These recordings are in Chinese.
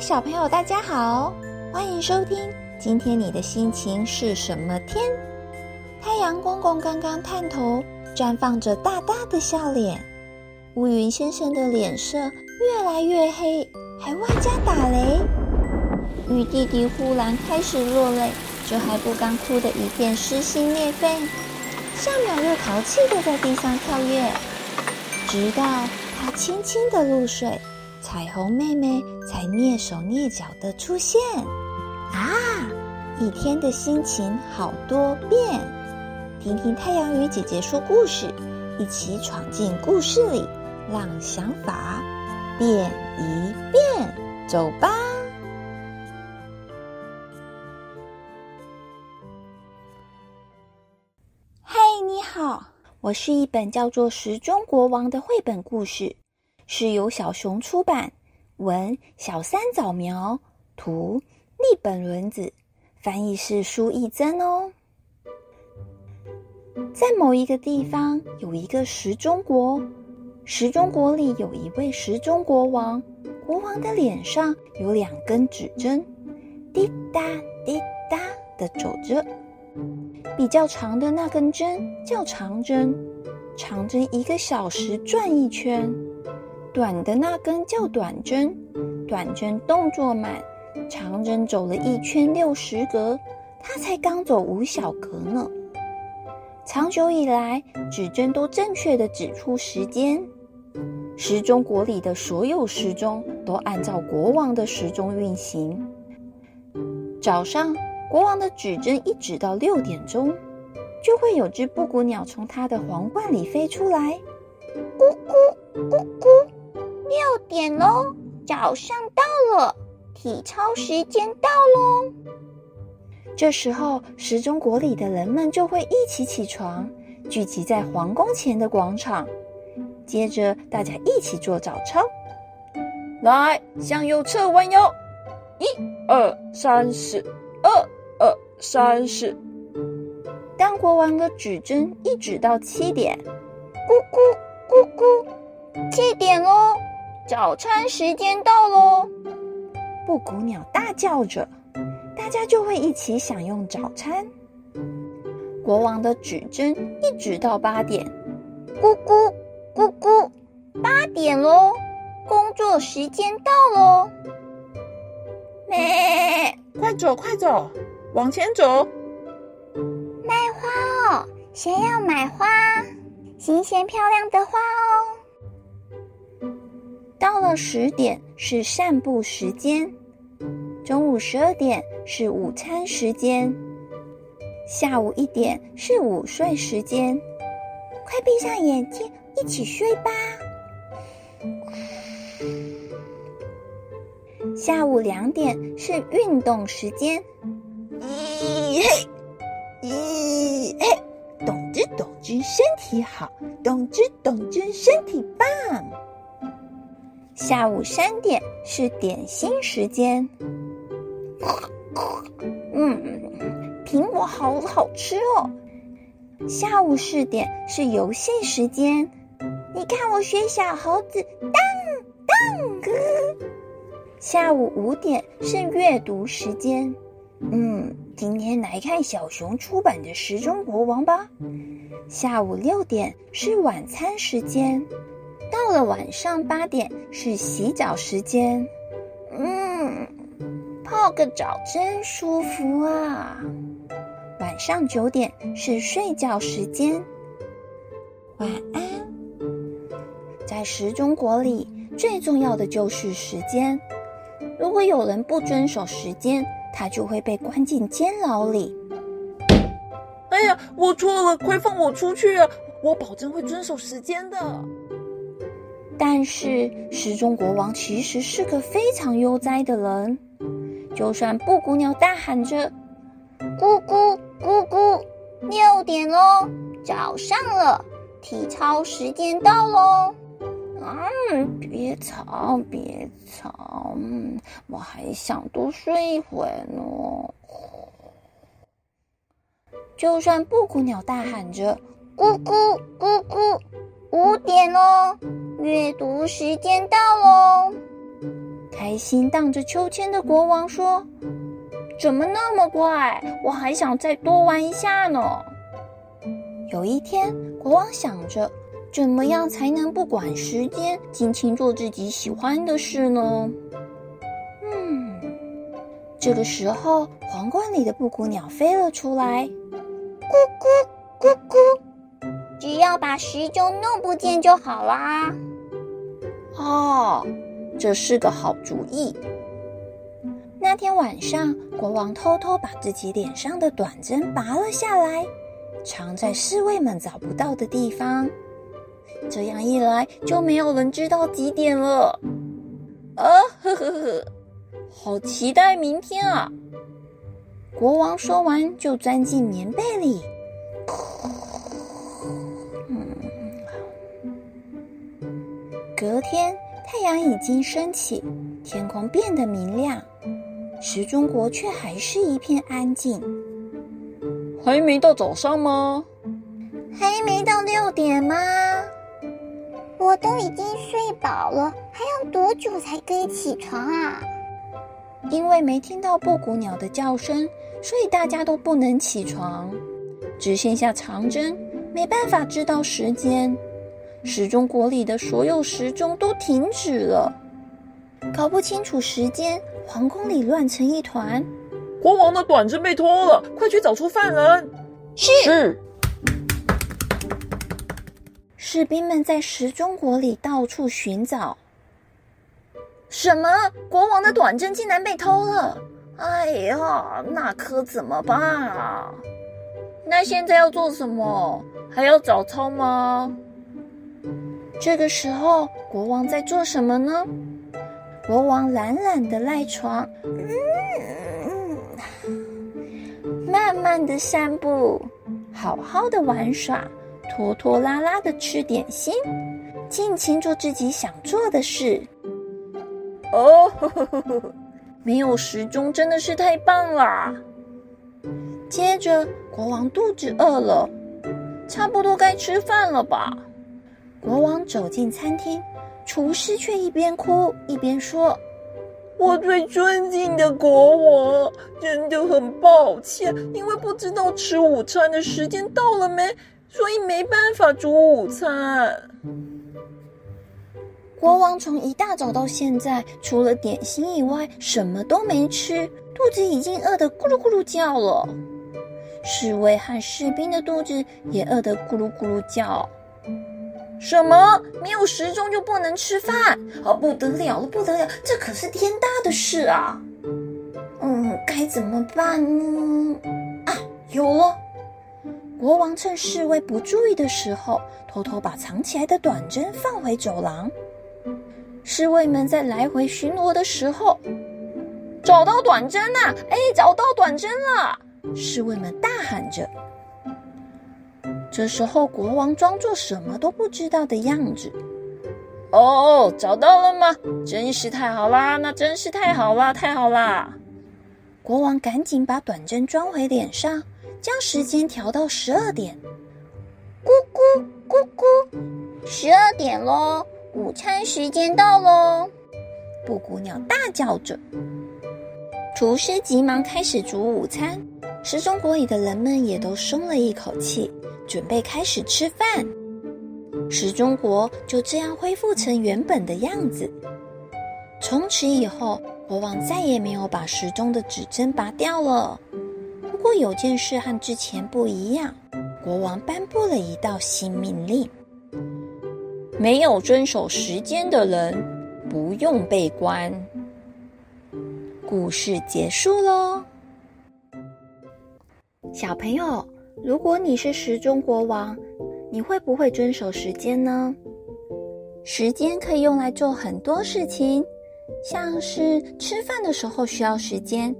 小朋友，大家好，欢迎收听。今天你的心情是什么天？太阳公公刚刚探头，绽放着大大的笑脸。乌云先生的脸色越来越黑，还外加打雷。雨弟弟忽然开始落泪，这还不刚哭的一片撕心裂肺，下秒又淘气的在地上跳跃，直到他轻轻的入睡。彩虹妹妹才蹑手蹑脚的出现，啊！一天的心情好多变。听听太阳鱼姐姐说故事，一起闯进故事里，让想法变一变。走吧！嗨，你好，我是一本叫做《时钟国王》的绘本故事。是由小熊出版，文小三早苗，图立本轮子，翻译是苏义珍哦。在某一个地方有一个时钟国，时钟国里有一位时钟国王，国王的脸上有两根指针，滴答滴答的走着。比较长的那根针叫长针，长针一个小时转一圈。短的那根叫短针，短针动作慢，长针走了一圈六十格，它才刚走五小格呢。长久以来，指针都正确的指出时间，时钟国里的所有时钟都按照国王的时钟运行。早上，国王的指针一指到六点钟，就会有只布谷鸟从他的皇冠里飞出来，咕咕咕咕。六点喽，早上到了，体操时间到喽。这时候，时钟国里的人们就会一起起床，聚集在皇宫前的广场。接着，大家一起做早操。来，向右侧弯腰，一二三四，二二三四。当国王的指针一指到七点，咕咕咕咕，七点喽。早餐时间到喽！布谷鸟大叫着，大家就会一起享用早餐。国王的指针一直到八点，咕咕咕咕，八点喽！工作时间到喽！咩，快走快走，往前走！卖花哦，谁要买花？新鲜漂亮的花哦！到了十点是散步时间，中午十二点是午餐时间，下午一点是午睡时间。快闭上眼睛，一起睡吧。下午两点是运动时间。咦嘿，咦嘿，动之动之身体好，动之动之身体棒。下午三点是点心时间。嗯，苹果好好吃哦。下午四点是游戏时间。你看我学小猴子，当当哥。下午五点是阅读时间。嗯，今天来看小熊出版的《时钟国王》吧。下午六点是晚餐时间。到了晚上八点是洗澡时间，嗯，泡个澡真舒服啊。晚上九点是睡觉时间，晚安。在时钟国里，最重要的就是时间。如果有人不遵守时间，他就会被关进监牢里。哎呀，我错了，快放我出去啊！我保证会遵守时间的。但是时钟国王其实是个非常悠哉的人，就算布谷鸟大喊着“咕咕咕咕”，六点喽，早上了，体操时间到喽。嗯，别吵，别吵，嗯我还想多睡一会呢。就算布谷鸟大喊着“咕咕咕咕”，五点喽。阅读时间到喽！开心荡着秋千的国王说：“怎么那么快？我还想再多玩一下呢。”有一天，国王想着，怎么样才能不管时间，尽情做自己喜欢的事呢？嗯，这个时候，皇冠里的布谷鸟飞了出来，咕咕咕咕，只要把时钟弄不见就好啦。哦，这是个好主意。那天晚上，国王偷偷把自己脸上的短针拔了下来，藏在侍卫们找不到的地方。这样一来，就没有人知道几点了。啊呵呵呵，好期待明天啊！国王说完，就钻进棉被里。隔天，太阳已经升起，天空变得明亮，时钟国却还是一片安静。还没到早上吗？还没到六点吗？我都已经睡饱了，还要多久才可以起床啊？因为没听到布谷鸟的叫声，所以大家都不能起床，只剩下长针，没办法知道时间。时钟国里的所有时钟都停止了，搞不清楚时间，皇宫里乱成一团。国王的短针被偷了，快去找出犯人！是是。士兵们在时钟国里到处寻找。什么？国王的短针竟然被偷了！哎呀，那可怎么办啊？那现在要做什么？还要早操吗？这个时候，国王在做什么呢？国王懒懒的赖床，嗯，慢慢的散步，好好的玩耍，拖拖拉拉的吃点心，尽情做自己想做的事。哦，没有时钟真的是太棒了。接着，国王肚子饿了，差不多该吃饭了吧。国王走进餐厅，厨师却一边哭一边说：“我最尊敬的国王，真的很抱歉，因为不知道吃午餐的时间到了没，所以没办法煮午餐。”国王从一大早到现在，除了点心以外，什么都没吃，肚子已经饿得咕噜咕噜叫了。侍卫和士兵的肚子也饿得咕噜咕噜叫。什么？没有时钟就不能吃饭？哦，不得了了，不得了！这可是天大的事啊！嗯，该怎么办呢？啊，有了！国王趁侍卫不注意的时候，偷偷把藏起来的短针放回走廊。侍卫们在来回巡逻的时候，找到短针了！哎，找到短针了！侍卫们大喊着。这时候，国王装作什么都不知道的样子。哦，找到了吗？真是太好啦！那真是太好啦！太好啦！国王赶紧把短针装回脸上，将时间调到十二点。咕咕咕咕，十二点喽！午餐时间到喽！布谷鸟大叫着。厨师急忙开始煮午餐，时钟国里的人们也都松了一口气。准备开始吃饭，时钟国就这样恢复成原本的样子。从此以后，国王再也没有把时钟的指针拔掉了。不过有件事和之前不一样，国王颁布了一道新命令：没有遵守时间的人不用被关。故事结束喽，小朋友。如果你是时钟国王，你会不会遵守时间呢？时间可以用来做很多事情，像是吃饭的时候需要时间，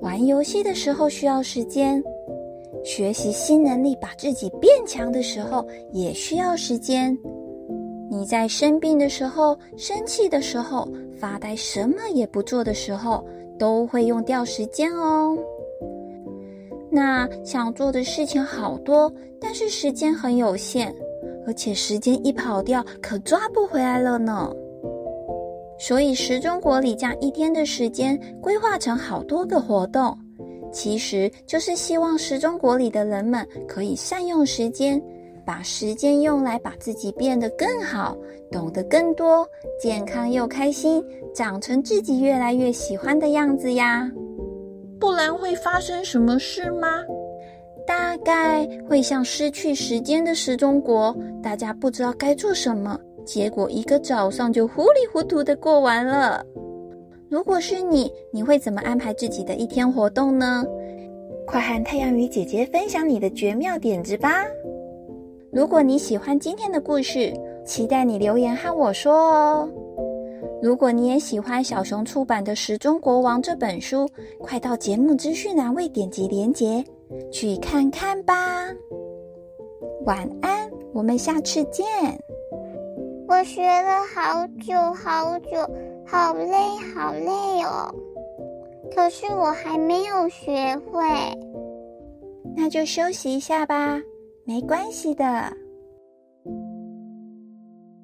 玩游戏的时候需要时间，学习新能力把自己变强的时候也需要时间。你在生病的时候、生气的时候、发呆什么也不做的时候，都会用掉时间哦。那想做的事情好多，但是时间很有限，而且时间一跑掉，可抓不回来了呢。所以时钟国里将一天的时间规划成好多个活动，其实就是希望时钟国里的人们可以善用时间，把时间用来把自己变得更好，懂得更多，健康又开心，长成自己越来越喜欢的样子呀。不然会发生什么事吗？大概会像失去时间的时钟国，大家不知道该做什么。结果一个早上就糊里糊涂的过完了。如果是你，你会怎么安排自己的一天活动呢？快和太阳鱼姐姐分享你的绝妙点子吧！如果你喜欢今天的故事，期待你留言和我说哦。如果你也喜欢小熊出版的《时钟国王》这本书，快到节目资讯栏位点击连结去看看吧。晚安，我们下次见。我学了好久好久，好累好累哦。可是我还没有学会，那就休息一下吧，没关系的。